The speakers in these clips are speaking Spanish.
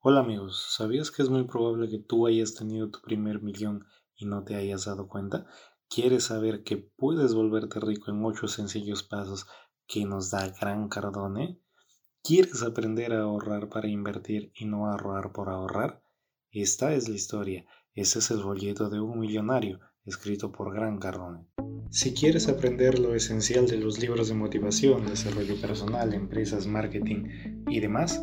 Hola amigos, ¿sabías que es muy probable que tú hayas tenido tu primer millón y no te hayas dado cuenta? ¿Quieres saber que puedes volverte rico en 8 sencillos pasos que nos da Gran Cardone? ¿Quieres aprender a ahorrar para invertir y no ahorrar por ahorrar? Esta es la historia. Ese es el folleto de un millonario, escrito por Gran Cardone. Si quieres aprender lo esencial de los libros de motivación, desarrollo personal, empresas, marketing y demás,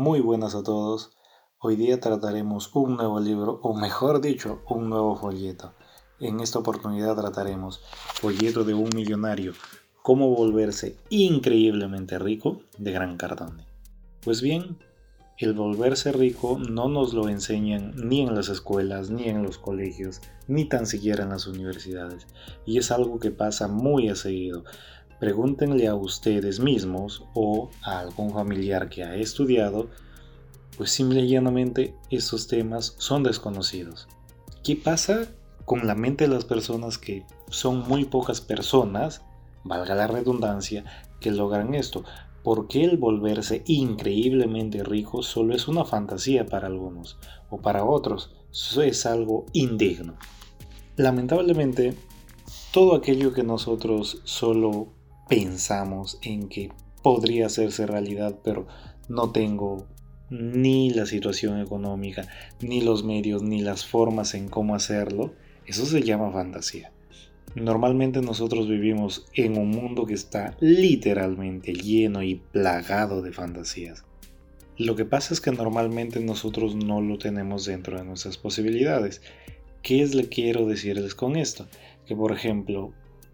Muy buenas a todos. Hoy día trataremos un nuevo libro, o mejor dicho, un nuevo folleto. En esta oportunidad trataremos Folleto de un millonario, cómo volverse increíblemente rico de Gran Cardone. Pues bien, el volverse rico no nos lo enseñan ni en las escuelas, ni en los colegios, ni tan siquiera en las universidades. Y es algo que pasa muy a seguido. Pregúntenle a ustedes mismos o a algún familiar que ha estudiado, pues simple y llanamente estos temas son desconocidos. ¿Qué pasa con la mente de las personas que son muy pocas personas, valga la redundancia, que logran esto? ¿Por qué el volverse increíblemente rico solo es una fantasía para algunos o para otros? Eso es algo indigno. Lamentablemente, todo aquello que nosotros solo pensamos en que podría hacerse realidad, pero no tengo ni la situación económica, ni los medios, ni las formas en cómo hacerlo, eso se llama fantasía. Normalmente nosotros vivimos en un mundo que está literalmente lleno y plagado de fantasías. Lo que pasa es que normalmente nosotros no lo tenemos dentro de nuestras posibilidades. ¿Qué es lo quiero decirles con esto? Que por ejemplo,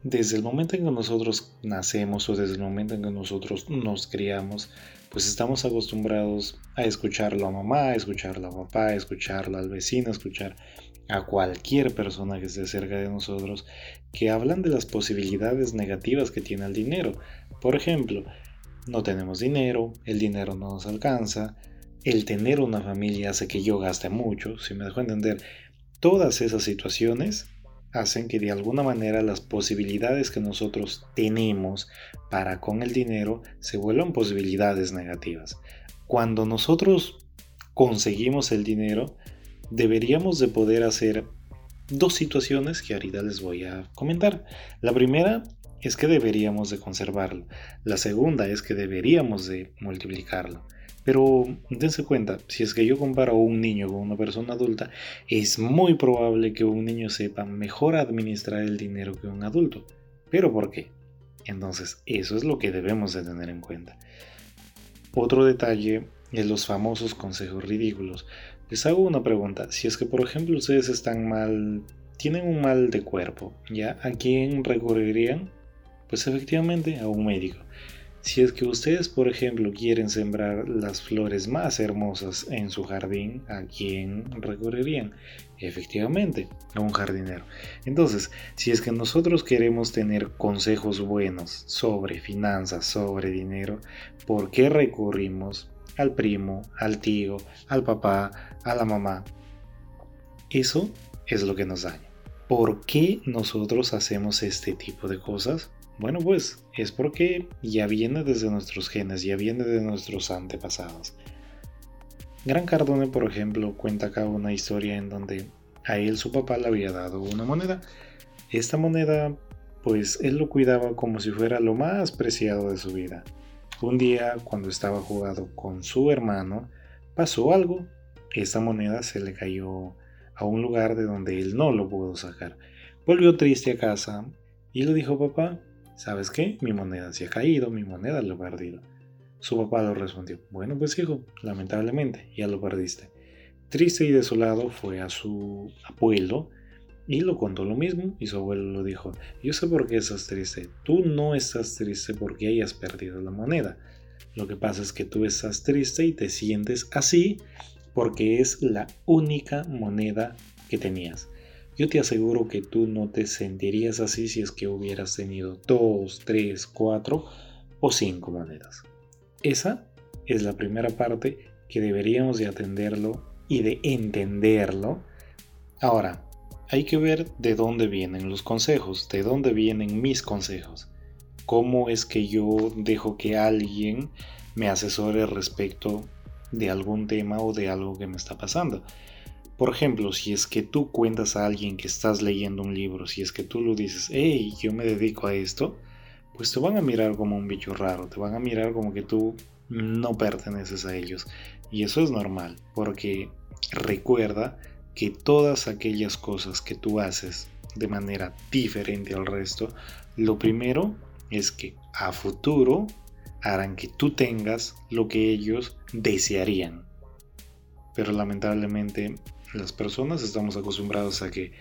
desde el momento en que nosotros nacemos o desde el momento en que nosotros nos criamos, pues estamos acostumbrados a escucharlo a mamá, a escucharlo a papá, a escucharlo al vecino, a escuchar a cualquier persona que esté cerca de nosotros que hablan de las posibilidades negativas que tiene el dinero. Por ejemplo, no tenemos dinero, el dinero no nos alcanza, el tener una familia hace que yo gaste mucho, si me dejo entender, todas esas situaciones hacen que de alguna manera las posibilidades que nosotros tenemos para con el dinero se vuelvan posibilidades negativas. Cuando nosotros conseguimos el dinero, deberíamos de poder hacer dos situaciones que ahorita les voy a comentar. La primera es que deberíamos de conservarlo. La segunda es que deberíamos de multiplicarlo. Pero dense cuenta, si es que yo comparo a un niño con una persona adulta, es muy probable que un niño sepa mejor administrar el dinero que un adulto. ¿Pero por qué? Entonces, eso es lo que debemos de tener en cuenta. Otro detalle es los famosos consejos ridículos. Les hago una pregunta, si es que por ejemplo ustedes están mal, tienen un mal de cuerpo, ¿ya? ¿A quién recurrirían? Pues efectivamente a un médico. Si es que ustedes, por ejemplo, quieren sembrar las flores más hermosas en su jardín, ¿a quién recurrirían? Efectivamente, a un jardinero. Entonces, si es que nosotros queremos tener consejos buenos sobre finanzas, sobre dinero, ¿por qué recurrimos al primo, al tío, al papá, a la mamá? Eso es lo que nos daña. ¿Por qué nosotros hacemos este tipo de cosas? Bueno, pues es porque ya viene desde nuestros genes, ya viene de nuestros antepasados. Gran Cardone, por ejemplo, cuenta acá una historia en donde a él su papá le había dado una moneda. Esta moneda, pues él lo cuidaba como si fuera lo más preciado de su vida. Un día, cuando estaba jugando con su hermano, pasó algo. Esta moneda se le cayó a un lugar de donde él no lo pudo sacar. Volvió triste a casa y le dijo, papá, ¿sabes qué? Mi moneda se ha caído, mi moneda lo he perdido. Su papá lo respondió, bueno pues hijo, lamentablemente, ya lo perdiste. Triste y desolado fue a su abuelo y lo contó lo mismo y su abuelo lo dijo, yo sé por qué estás triste, tú no estás triste porque hayas perdido la moneda. Lo que pasa es que tú estás triste y te sientes así porque es la única moneda que tenías. Yo te aseguro que tú no te sentirías así si es que hubieras tenido dos, tres, cuatro o cinco monedas. Esa es la primera parte que deberíamos de atenderlo y de entenderlo. Ahora, hay que ver de dónde vienen los consejos, de dónde vienen mis consejos. ¿Cómo es que yo dejo que alguien me asesore respecto de algún tema o de algo que me está pasando? Por ejemplo, si es que tú cuentas a alguien que estás leyendo un libro, si es que tú lo dices, hey, yo me dedico a esto, pues te van a mirar como un bicho raro, te van a mirar como que tú no perteneces a ellos. Y eso es normal, porque recuerda que todas aquellas cosas que tú haces de manera diferente al resto, lo primero es que a futuro harán que tú tengas lo que ellos desearían. Pero lamentablemente las personas estamos acostumbrados a que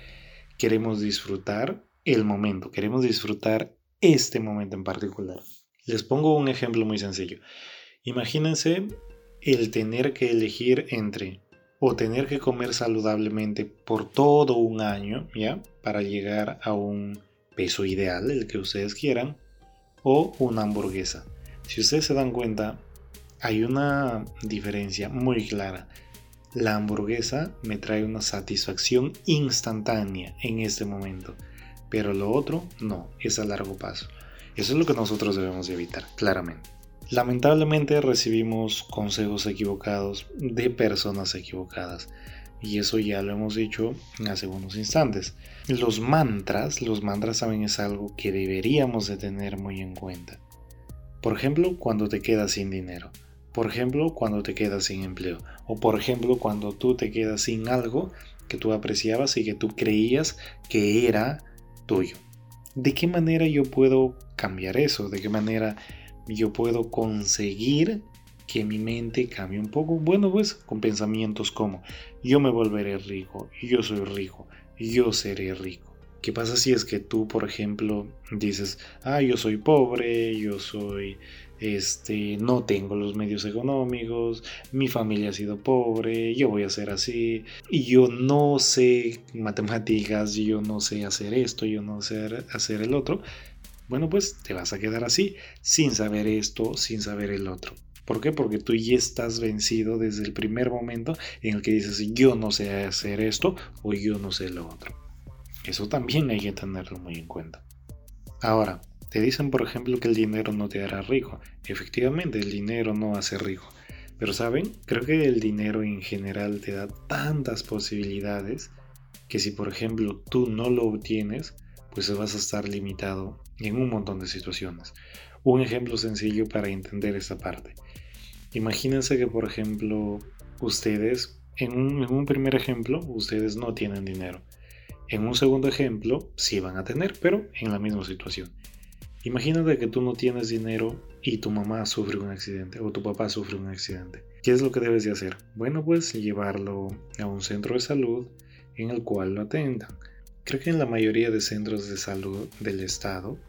queremos disfrutar el momento, queremos disfrutar este momento en particular. Les pongo un ejemplo muy sencillo. Imagínense el tener que elegir entre o tener que comer saludablemente por todo un año, ¿ya? Para llegar a un peso ideal, el que ustedes quieran, o una hamburguesa. Si ustedes se dan cuenta, hay una diferencia muy clara. La hamburguesa me trae una satisfacción instantánea en este momento, pero lo otro no, es a largo paso. Eso es lo que nosotros debemos evitar, claramente. Lamentablemente recibimos consejos equivocados de personas equivocadas. Y eso ya lo hemos dicho hace unos instantes. Los mantras, los mantras también es algo que deberíamos de tener muy en cuenta. Por ejemplo, cuando te quedas sin dinero. Por ejemplo, cuando te quedas sin empleo. O por ejemplo, cuando tú te quedas sin algo que tú apreciabas y que tú creías que era tuyo. ¿De qué manera yo puedo cambiar eso? ¿De qué manera yo puedo conseguir que mi mente cambie un poco. Bueno, pues con pensamientos como yo me volveré rico, yo soy rico, yo seré rico. ¿Qué pasa si es que tú, por ejemplo, dices, ah, yo soy pobre, yo soy, este, no tengo los medios económicos, mi familia ha sido pobre, yo voy a ser así, y yo no sé matemáticas, yo no sé hacer esto, yo no sé hacer el otro? Bueno, pues te vas a quedar así, sin saber esto, sin saber el otro. ¿Por qué? Porque tú ya estás vencido desde el primer momento en el que dices yo no sé hacer esto o yo no sé lo otro. Eso también hay que tenerlo muy en cuenta. Ahora, te dicen por ejemplo que el dinero no te hará rico. Efectivamente, el dinero no hace rico. Pero saben, creo que el dinero en general te da tantas posibilidades que si por ejemplo tú no lo obtienes, pues vas a estar limitado en un montón de situaciones. Un ejemplo sencillo para entender esta parte. Imagínense que, por ejemplo, ustedes, en un, primer ejemplo, ustedes no tienen dinero. En un segundo ejemplo, sí van a tener, pero en la misma situación. Imagínate que tú no tienes dinero y tu mamá sufre un accidente o tu papá sufre un accidente. ¿Qué es lo que debes de hacer? Bueno, pues llevarlo a un centro de salud en el cual lo atendan Creo que en la mayoría de centros de salud del estado,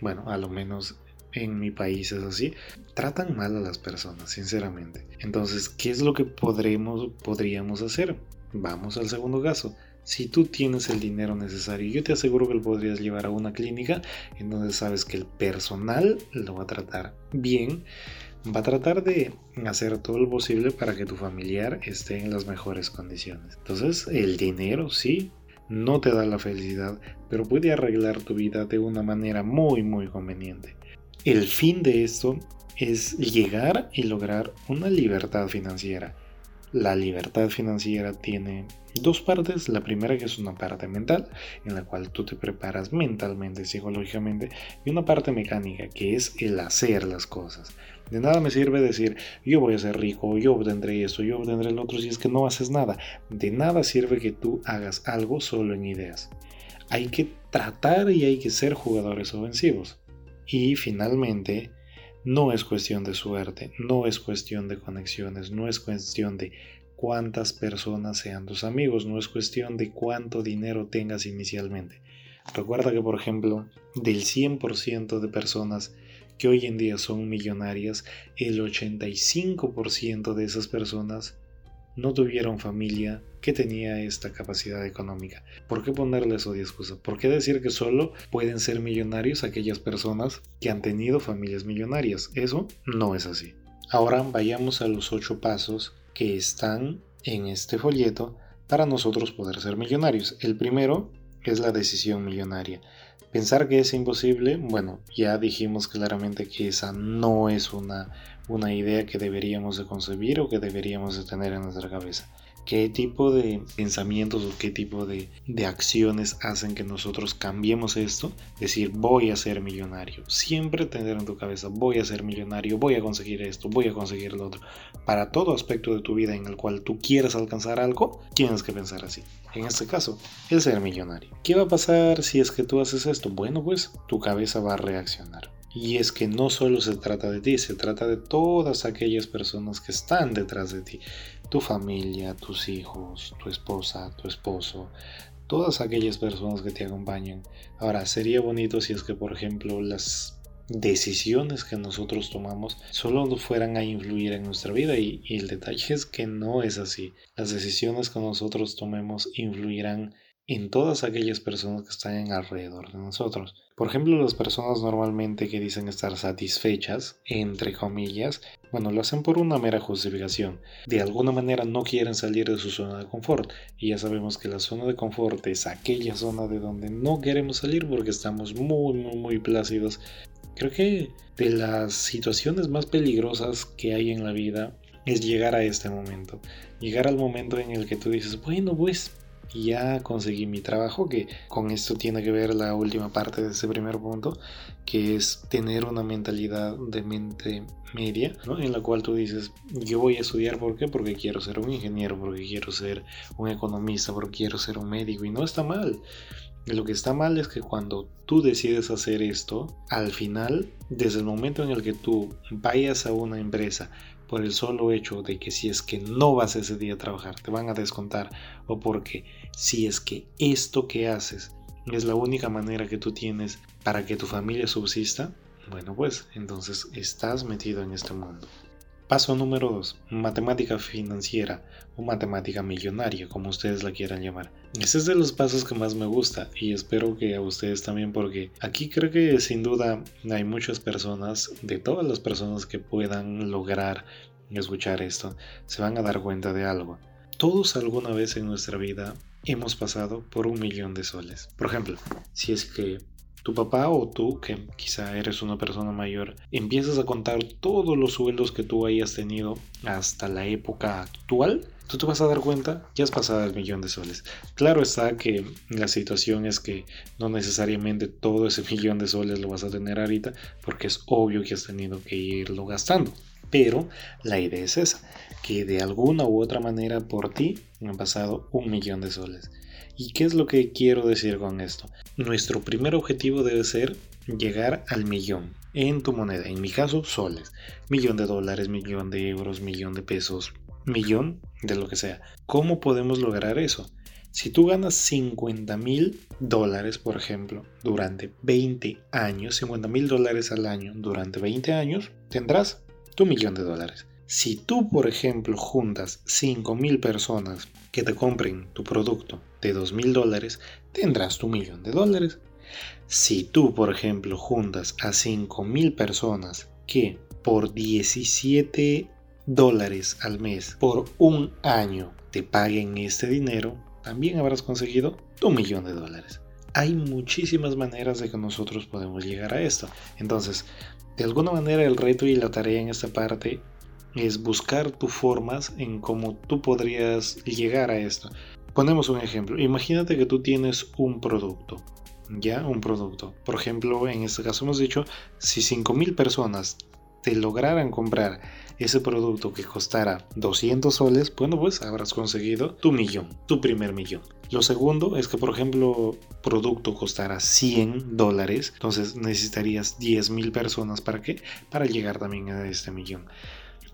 bueno, a lo menos en mi país es así, tratan mal a las personas, sinceramente. Entonces, ¿qué es lo que podremos, podríamos hacer? Vamos al segundo caso. Si tú tienes el dinero necesario, yo te aseguro que lo podrías llevar a una clínica en donde sabes que el personal lo va a tratar bien, va a tratar de hacer todo lo posible para que tu familiar esté en las mejores condiciones. Entonces, el dinero sí, no te da la felicidad, pero puede arreglar tu vida de una manera muy muy conveniente. El fin de esto es llegar y lograr una libertad financiera. La libertad financiera tiene dos partes. La primera que es una parte mental, en la cual tú te preparas mentalmente, psicológicamente, y una parte mecánica, que es el hacer las cosas. De nada me sirve decir, yo voy a ser rico, yo obtendré esto, yo obtendré el otro, si es que no haces nada. De nada sirve que tú hagas algo solo en ideas. Hay que tratar y hay que ser jugadores ofensivos. Y finalmente, no es cuestión de suerte, no es cuestión de conexiones, no es cuestión de cuántas personas sean tus amigos, no es cuestión de cuánto dinero tengas inicialmente. Recuerda que, por ejemplo, del 100% de personas que hoy en día son millonarias, el 85% de esas personas no tuvieron familia que tenía esta capacidad económica. ¿Por qué ponerle eso de excusa? ¿Por qué decir que solo pueden ser millonarios aquellas personas que han tenido familias millonarias? Eso no es así. Ahora vayamos a los ocho pasos que están en este folleto para nosotros poder ser millonarios. El primero es la decisión millonaria. Pensar que es imposible, bueno, ya dijimos claramente que esa no es una, una idea que deberíamos de concebir o que deberíamos de tener en nuestra cabeza qué tipo de pensamientos o qué tipo de, acciones hacen que nosotros cambiemos esto. Decir, voy a ser millonario. Siempre tener en tu cabeza, voy a ser millonario, voy a conseguir esto, voy a conseguir lo otro. Para todo aspecto de tu vida en el cual tú quieres alcanzar algo, tienes que pensar así. En este caso, el ser millonario. ¿Qué va a pasar si es que tú haces esto? Bueno, pues tu cabeza va a reaccionar. Y es que no solo se trata de ti, se trata de todas aquellas personas que están detrás de ti. Tu familia, tus hijos, tu esposa, tu esposo, todas aquellas personas que te acompañan. Ahora, sería bonito si es que, por ejemplo, las decisiones que nosotros tomamos solo fueran a influir en nuestra vida y, y el detalle es que no es así. Las decisiones que nosotros tomemos influirán en todas aquellas personas que están alrededor de nosotros. Por ejemplo, las personas normalmente que dicen estar satisfechas, entre comillas, bueno, lo hacen por una mera justificación. De alguna manera no quieren salir de su zona de confort. Y ya sabemos que la zona de confort es aquella zona de donde no queremos salir porque estamos muy, muy, muy plácidos. Creo que de las situaciones más peligrosas que hay en la vida es llegar a este momento. Llegar al momento en el que tú dices, bueno, pues ya conseguí mi trabajo, que con esto tiene que ver la última parte de ese primer punto, que es tener una mentalidad de mente media, en la cual tú dices, yo voy a estudiar, ¿por qué? Porque quiero ser un ingeniero, porque quiero ser un economista, porque quiero ser un médico, y no está mal. Lo que está mal es que cuando tú decides hacer esto, al final, desde el momento en el que tú vayas a una empresa por el solo hecho de que si es que no vas ese día a trabajar, te van a descontar, o porque si es que esto que haces es la única manera que tú tienes para que tu familia subsista, bueno pues entonces estás metido en este mundo. Paso número 2. Matemática financiera o matemática millonaria, como ustedes la quieran llamar. Este es de los pasos que más me gusta y espero que a ustedes también porque aquí creo que sin duda hay muchas personas, de todas las personas que puedan lograr escuchar esto, se van a dar cuenta de algo. Todos alguna vez en nuestra vida hemos pasado por un millón de soles. Por ejemplo, si es que tu papá o tú, que quizá eres una persona mayor, empiezas a contar todos los sueldos que tú hayas tenido hasta la época actual, tú te vas a dar cuenta, ya has pasado el millón de soles. Claro está que la situación es que no necesariamente todo ese millón de soles lo vas a tener ahorita, porque es obvio que has tenido que irlo gastando. Pero la idea es esa, que de alguna u otra manera por ti han pasado un millón de soles. ¿Y qué es lo que quiero decir con esto? Nuestro primer objetivo debe ser llegar al millón en tu moneda. En mi caso, soles. Millón de dólares, millón de euros, millón de pesos, millón de lo que sea. ¿Cómo podemos lograr eso? Si tú ganas 50 mil dólares, por ejemplo, durante 20 años, 50 mil dólares al año durante 20 años, tendrás tu millón de dólares. Si tú, por ejemplo, juntas 5 mil personas que te compren tu producto de 2 mil dólares, tendrás tu millón de dólares. Si tú, por ejemplo, juntas a 5 mil personas que por 17 dólares al mes por un año te paguen este dinero, también habrás conseguido tu millón de dólares. Hay muchísimas maneras de que nosotros podemos llegar a esto. Entonces, de alguna manera el reto y la tarea en esta parte es buscar tus formas en cómo tú podrías llegar a esto. Ponemos un ejemplo. Imagínate que tú tienes un producto. Ya, un producto. Por ejemplo, en este caso hemos dicho, si 5.000 personas te lograran comprar ese producto que costara 200 soles, bueno, pues habrás conseguido tu millón, tu primer millón. Lo segundo es que, por ejemplo, producto costara 100 dólares, entonces necesitarías 10.000 personas para qué? Para llegar también a este millón.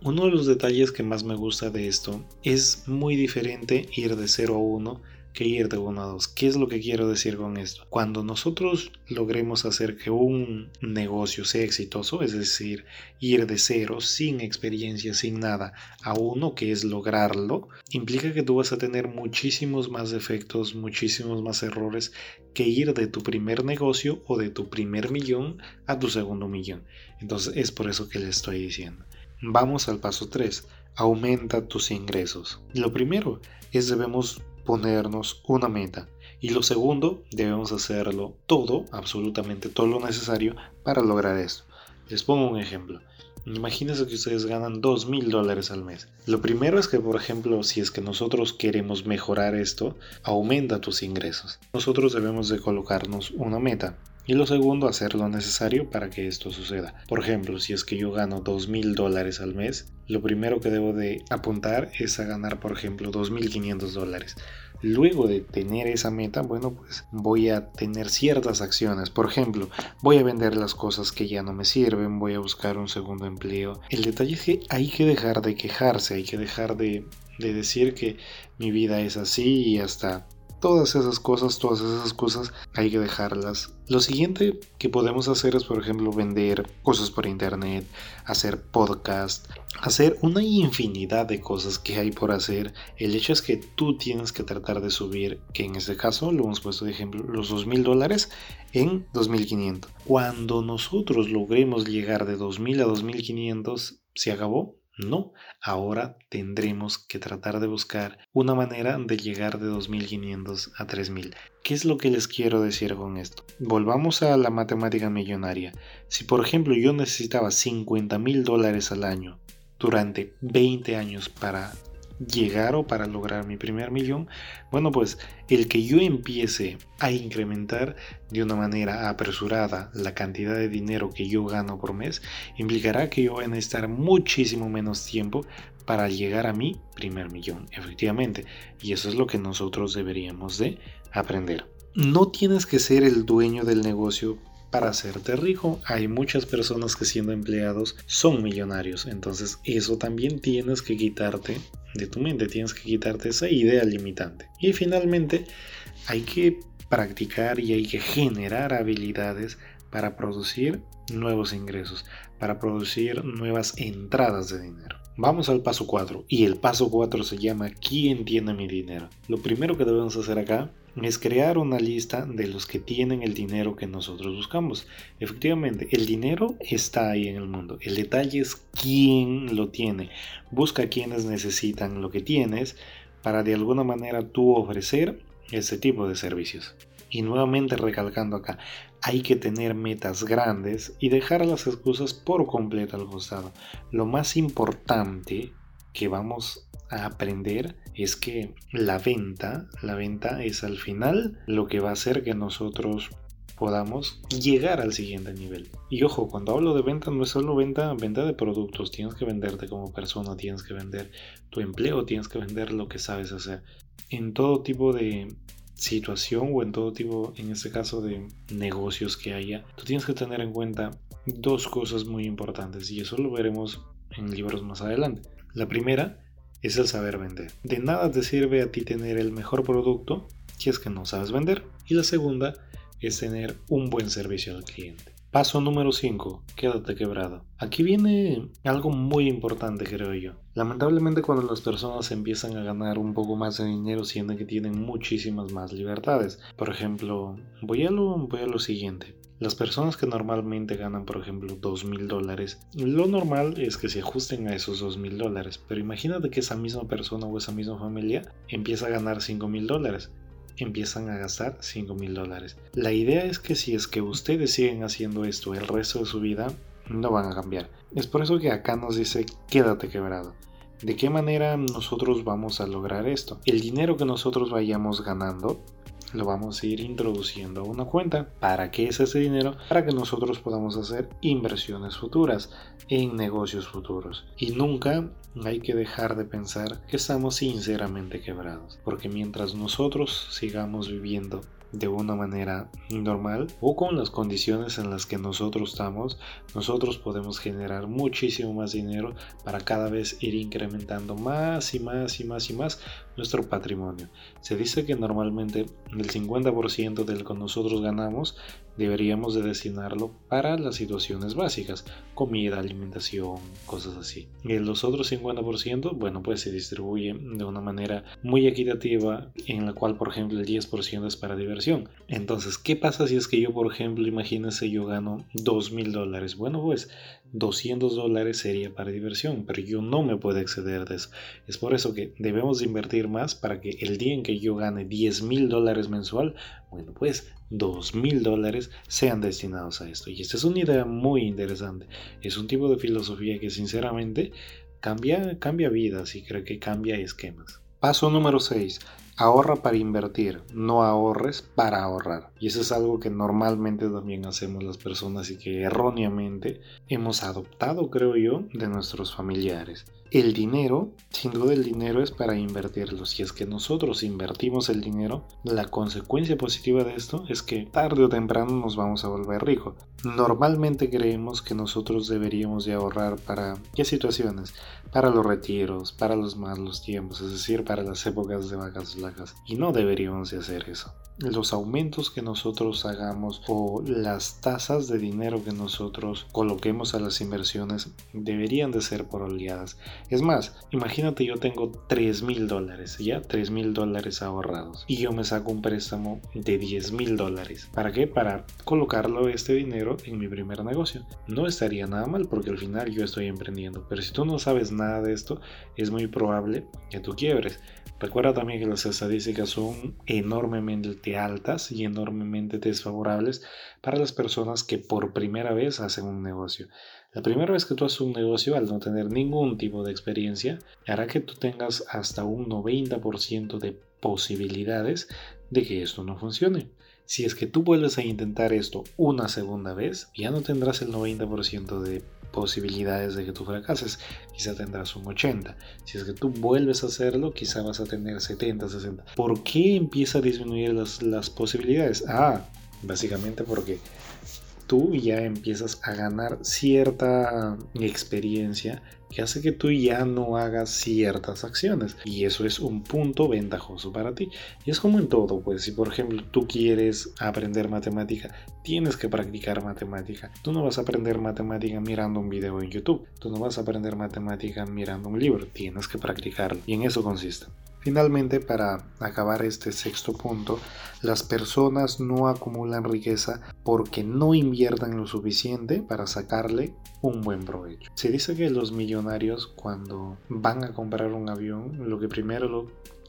Uno de los detalles que más me gusta de esto es muy diferente ir de 0 a 1 que ir de uno a dos. ¿Qué es lo que quiero decir con esto? Cuando nosotros logremos hacer que un negocio sea exitoso, es decir, ir de cero, sin experiencia, sin nada, a uno que es lograrlo, implica que tú vas a tener muchísimos más defectos, muchísimos más errores que ir de tu primer negocio o de tu primer millón a tu segundo millón. Entonces es por eso que le estoy diciendo. Vamos al paso 3. Aumenta tus ingresos. Lo primero es debemos ponernos una meta. Y lo segundo, debemos hacerlo todo, absolutamente todo lo necesario para lograr esto. Les pongo un ejemplo. Imagínense que ustedes ganan dos mil dólares al mes. Lo primero es que, por ejemplo, si es que nosotros queremos mejorar esto, aumenta tus ingresos. Nosotros debemos de colocarnos una meta. Y lo segundo, hacer lo necesario para que esto suceda. Por ejemplo, si es que yo gano dos mil dólares al mes, lo primero que debo de apuntar es a ganar, por ejemplo, 2.500 dólares. Luego de tener esa meta, bueno, pues voy a tener ciertas acciones. Por ejemplo, voy a vender las cosas que ya no me sirven, voy a buscar un segundo empleo. El detalle es que hay que dejar de quejarse, hay que dejar de, de decir que mi vida es así y hasta todas esas cosas, todas esas cosas hay que dejarlas. Lo siguiente que podemos hacer es, por ejemplo, vender cosas por internet, hacer podcast, hacer una infinidad de cosas que hay por hacer. El hecho es que tú tienes que tratar de subir, que en este caso lo hemos puesto de ejemplo, los 2.000 dólares en 2.500. Cuando nosotros logremos llegar de 2.000 a 2.500, se acabó no, ahora tendremos que tratar de buscar una manera de llegar de 2500 a 3000. ¿Qué es lo que les quiero decir con esto? Volvamos a la matemática millonaria. Si por ejemplo yo necesitaba 50 mil dólares al año durante 20 años para llegar o para lograr mi primer millón, bueno, pues el que yo empiece a incrementar de una manera apresurada la cantidad de dinero que yo gano por mes, implicará que yo voy a necesitar muchísimo menos tiempo para llegar a mi primer millón, efectivamente. Y eso es lo que nosotros deberíamos de aprender. No tienes que ser el dueño del negocio para hacerte rico. Hay muchas personas que siendo empleados son millonarios. Entonces eso también tienes que quitarte de tu mente, tienes que quitarte esa idea limitante. Y finalmente hay que practicar y hay que generar habilidades para producir nuevos ingresos, para producir nuevas entradas de dinero. Vamos al paso 4 y el paso 4 se llama ¿Quién tiene mi dinero? Lo primero que debemos hacer acá es crear una lista de los que tienen el dinero que nosotros buscamos. Efectivamente, el dinero está ahí en el mundo. El detalle es quién lo tiene. Busca quienes necesitan lo que tienes para de alguna manera tú ofrecer ese tipo de servicios. Y nuevamente recalcando acá, hay que tener metas grandes y dejar las excusas por completo al costado. Lo más importante que vamos a aprender es que la venta, la venta es al final lo que va a hacer que nosotros podamos llegar al siguiente nivel. Y ojo, cuando hablo de venta no es solo venta, venta de productos, tienes que venderte como persona, tienes que vender tu empleo, tienes que vender lo que sabes hacer. En todo tipo de situación o en todo tipo, en este caso de negocios que haya, tú tienes que tener en cuenta dos cosas muy importantes y eso lo veremos en libros más adelante. La primera es el saber vender. De nada te sirve a ti tener el mejor producto si es que no sabes vender. Y la segunda es tener un buen servicio al cliente. Paso número 5. Quédate quebrado. Aquí viene algo muy importante, creo yo. Lamentablemente cuando las personas empiezan a ganar un poco más de dinero sienten que tienen muchísimas más libertades. Por ejemplo, voy a lo, voy a lo siguiente. Las personas que normalmente ganan, por ejemplo, dos mil dólares, lo normal es que se ajusten a esos dos mil dólares. Pero imagínate que esa misma persona o esa misma familia empieza a ganar cinco mil dólares. Empiezan a gastar cinco mil dólares. La idea es que si es que ustedes siguen haciendo esto el resto de su vida, no van a cambiar. Es por eso que acá nos dice quédate quebrado. ¿De qué manera nosotros vamos a lograr esto? El dinero que nosotros vayamos ganando lo vamos a ir introduciendo a una cuenta. ¿Para qué es ese dinero? Para que nosotros podamos hacer inversiones futuras en negocios futuros. Y nunca hay que dejar de pensar que estamos sinceramente quebrados. Porque mientras nosotros sigamos viviendo de una manera normal o con las condiciones en las que nosotros estamos, nosotros podemos generar muchísimo más dinero para cada vez ir incrementando más y más y más y más nuestro patrimonio. Se dice que normalmente el 50% del que nosotros ganamos deberíamos de destinarlo para las situaciones básicas, comida, alimentación, cosas así. Y los otros 50%, bueno, pues se distribuye de una manera muy equitativa en la cual, por ejemplo, el 10% es para diversión. Entonces, ¿qué pasa si es que yo, por ejemplo, imagínense yo gano 2 mil dólares? Bueno, pues 200 dólares sería para diversión, pero yo no me puedo exceder de eso. Es por eso que debemos invertir más para que el día en que yo gane 10 mil dólares mensual, bueno, pues 2 mil dólares sean destinados a esto. Y esta es una idea muy interesante. Es un tipo de filosofía que sinceramente cambia, cambia vidas y creo que cambia esquemas. Paso número 6. Ahorra para invertir, no ahorres para ahorrar. Y eso es algo que normalmente también hacemos las personas y que erróneamente hemos adoptado, creo yo, de nuestros familiares. El dinero, sin duda el dinero es para invertirlo. Si es que nosotros invertimos el dinero, la consecuencia positiva de esto es que tarde o temprano nos vamos a volver ricos. Normalmente creemos que nosotros deberíamos de ahorrar para qué situaciones? Para los retiros, para los malos tiempos, es decir, para las épocas de vacas flacas. Y no deberíamos de hacer eso los aumentos que nosotros hagamos o las tasas de dinero que nosotros coloquemos a las inversiones deberían de ser por oleadas. Es más, imagínate yo tengo 3 mil dólares, ya 3 mil dólares ahorrados y yo me saco un préstamo de 10 mil dólares. ¿Para qué? Para colocarlo este dinero en mi primer negocio. No estaría nada mal porque al final yo estoy emprendiendo, pero si tú no sabes nada de esto, es muy probable que tú quiebres. Recuerda también que las estadísticas son enormemente altas y enormemente desfavorables para las personas que por primera vez hacen un negocio. La primera vez que tú haces un negocio, al no tener ningún tipo de experiencia, hará que tú tengas hasta un 90% de posibilidades de que esto no funcione. Si es que tú vuelves a intentar esto una segunda vez, ya no tendrás el 90% de posibilidades de que tú fracases, quizá tendrás un 80. Si es que tú vuelves a hacerlo, quizá vas a tener 70, 60. ¿Por qué empieza a disminuir las, las posibilidades? Ah, básicamente porque tú ya empiezas a ganar cierta experiencia que hace que tú ya no hagas ciertas acciones. Y eso es un punto ventajoso para ti. Y es como en todo pues si por ejemplo tú quieres aprender matemática tienes que practicar matemática. Tú no vas a aprender matemática mirando un video en youtube. Tú no vas a aprender matemática mirando un libro. Tienes que practicarlo. Y en eso consiste Finalmente, para acabar este sexto punto, las personas no acumulan riqueza porque no inviertan lo suficiente para sacarle un buen provecho. Se dice que los millonarios cuando van a comprar un avión, lo que primero lo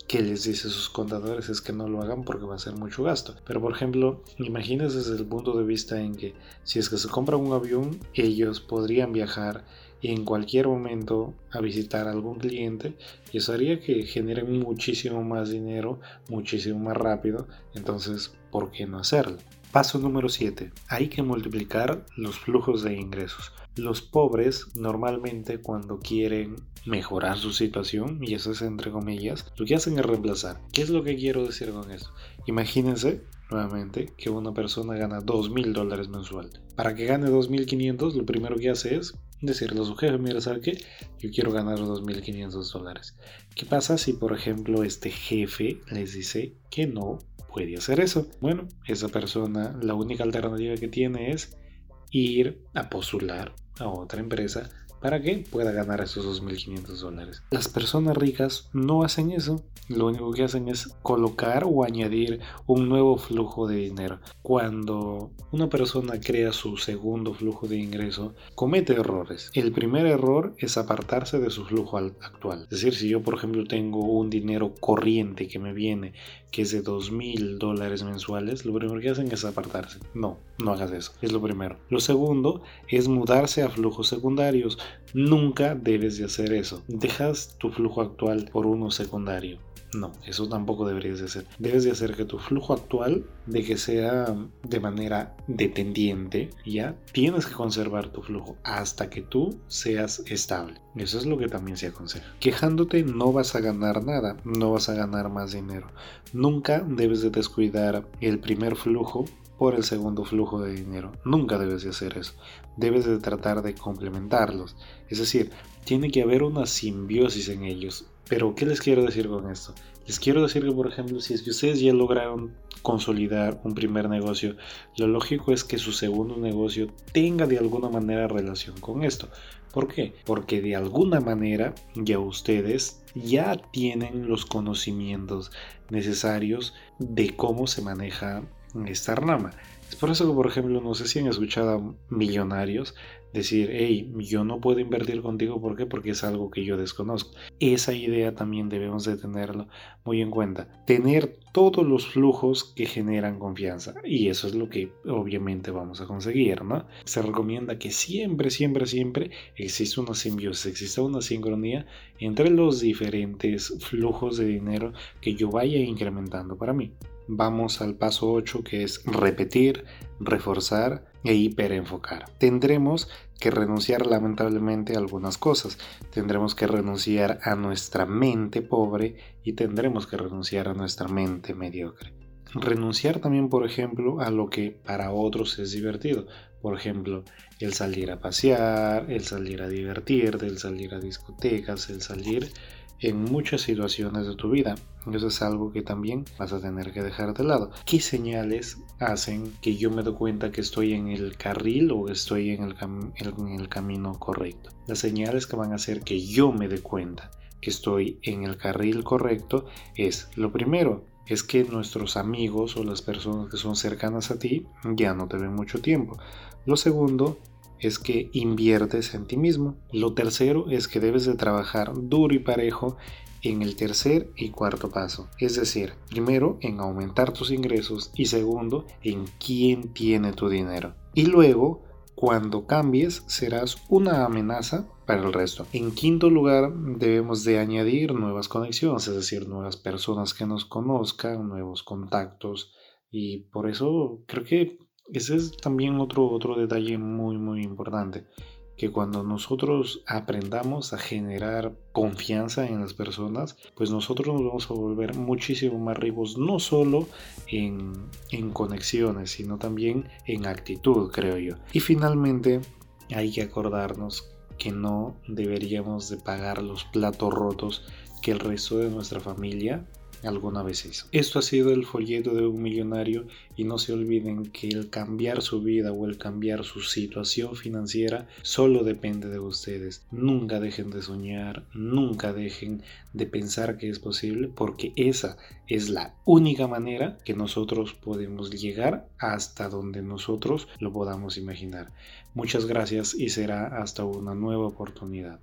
que les dice sus contadores es que no lo hagan porque va a ser mucho gasto. Pero por ejemplo, imagínense desde el punto de vista en que si es que se compra un avión, ellos podrían viajar en cualquier momento a visitar algún cliente y eso haría que generen muchísimo más dinero, muchísimo más rápido. Entonces, ¿por qué no hacerlo? Paso número 7. Hay que multiplicar los flujos de ingresos. Los pobres normalmente cuando quieren mejorar su situación, y eso es entre comillas, lo que hacen es reemplazar. ¿Qué es lo que quiero decir con esto? Imagínense nuevamente que una persona gana 2.000 dólares mensual. Para que gane 2.500 lo primero que hace es decirle a su jefe, mira, ¿sabes qué? Yo quiero ganar 2.500 dólares. ¿Qué pasa si, por ejemplo, este jefe les dice que no puede hacer eso? Bueno, esa persona, la única alternativa que tiene es ir a postular a otra empresa para que pueda ganar esos 2.500 dólares. Las personas ricas no hacen eso. Lo único que hacen es colocar o añadir un nuevo flujo de dinero. Cuando una persona crea su segundo flujo de ingreso, comete errores. El primer error es apartarse de su flujo actual. Es decir, si yo por ejemplo tengo un dinero corriente que me viene que es de 2.000 dólares mensuales, lo primero que hacen es apartarse. No, no hagas eso. Es lo primero. Lo segundo es mudarse a flujos secundarios. Nunca debes de hacer eso. Dejas tu flujo actual por uno secundario. No, eso tampoco deberías de hacer. Debes de hacer que tu flujo actual de que sea de manera dependiente, ya tienes que conservar tu flujo hasta que tú seas estable. Eso es lo que también se aconseja. Quejándote no vas a ganar nada, no vas a ganar más dinero. Nunca debes de descuidar el primer flujo por el segundo flujo de dinero. Nunca debes de hacer eso. Debes de tratar de complementarlos. Es decir, tiene que haber una simbiosis en ellos. Pero, ¿qué les quiero decir con esto? Les quiero decir que, por ejemplo, si es que ustedes ya lograron consolidar un primer negocio, lo lógico es que su segundo negocio tenga de alguna manera relación con esto. ¿Por qué? Porque de alguna manera ya ustedes ya tienen los conocimientos necesarios de cómo se maneja esta rama. Es por eso que, por ejemplo, no sé si han escuchado a millonarios decir, hey, yo no puedo invertir contigo, ¿por qué? Porque es algo que yo desconozco. Esa idea también debemos de tenerlo muy en cuenta. Tener todos los flujos que generan confianza. Y eso es lo que obviamente vamos a conseguir, ¿no? Se recomienda que siempre, siempre, siempre exista una simbiosis, exista una sincronía entre los diferentes flujos de dinero que yo vaya incrementando para mí vamos al paso 8 que es repetir, reforzar e hiperenfocar. Tendremos que renunciar lamentablemente a algunas cosas. Tendremos que renunciar a nuestra mente pobre y tendremos que renunciar a nuestra mente mediocre. Renunciar también, por ejemplo, a lo que para otros es divertido. Por ejemplo, el salir a pasear, el salir a divertirte, el salir a discotecas, el salir en muchas situaciones de tu vida. Eso es algo que también vas a tener que dejar de lado. ¿Qué señales hacen que yo me doy cuenta que estoy en el carril o estoy en el, en el camino correcto? Las señales que van a hacer que yo me dé cuenta que estoy en el carril correcto es lo primero, es que nuestros amigos o las personas que son cercanas a ti ya no te ven mucho tiempo. Lo segundo es que inviertes en ti mismo. Lo tercero es que debes de trabajar duro y parejo en el tercer y cuarto paso. Es decir, primero en aumentar tus ingresos y segundo en quién tiene tu dinero. Y luego, cuando cambies, serás una amenaza para el resto. En quinto lugar, debemos de añadir nuevas conexiones, es decir, nuevas personas que nos conozcan, nuevos contactos. Y por eso creo que ese es también otro, otro detalle muy, muy importante, que cuando nosotros aprendamos a generar confianza en las personas, pues nosotros nos vamos a volver muchísimo más ricos, no solo en, en conexiones, sino también en actitud, creo yo. Y finalmente, hay que acordarnos que no deberíamos de pagar los platos rotos que el resto de nuestra familia alguna vez hizo. Esto ha sido el folleto de un millonario y no se olviden que el cambiar su vida o el cambiar su situación financiera solo depende de ustedes. Nunca dejen de soñar, nunca dejen de pensar que es posible porque esa es la única manera que nosotros podemos llegar hasta donde nosotros lo podamos imaginar. Muchas gracias y será hasta una nueva oportunidad.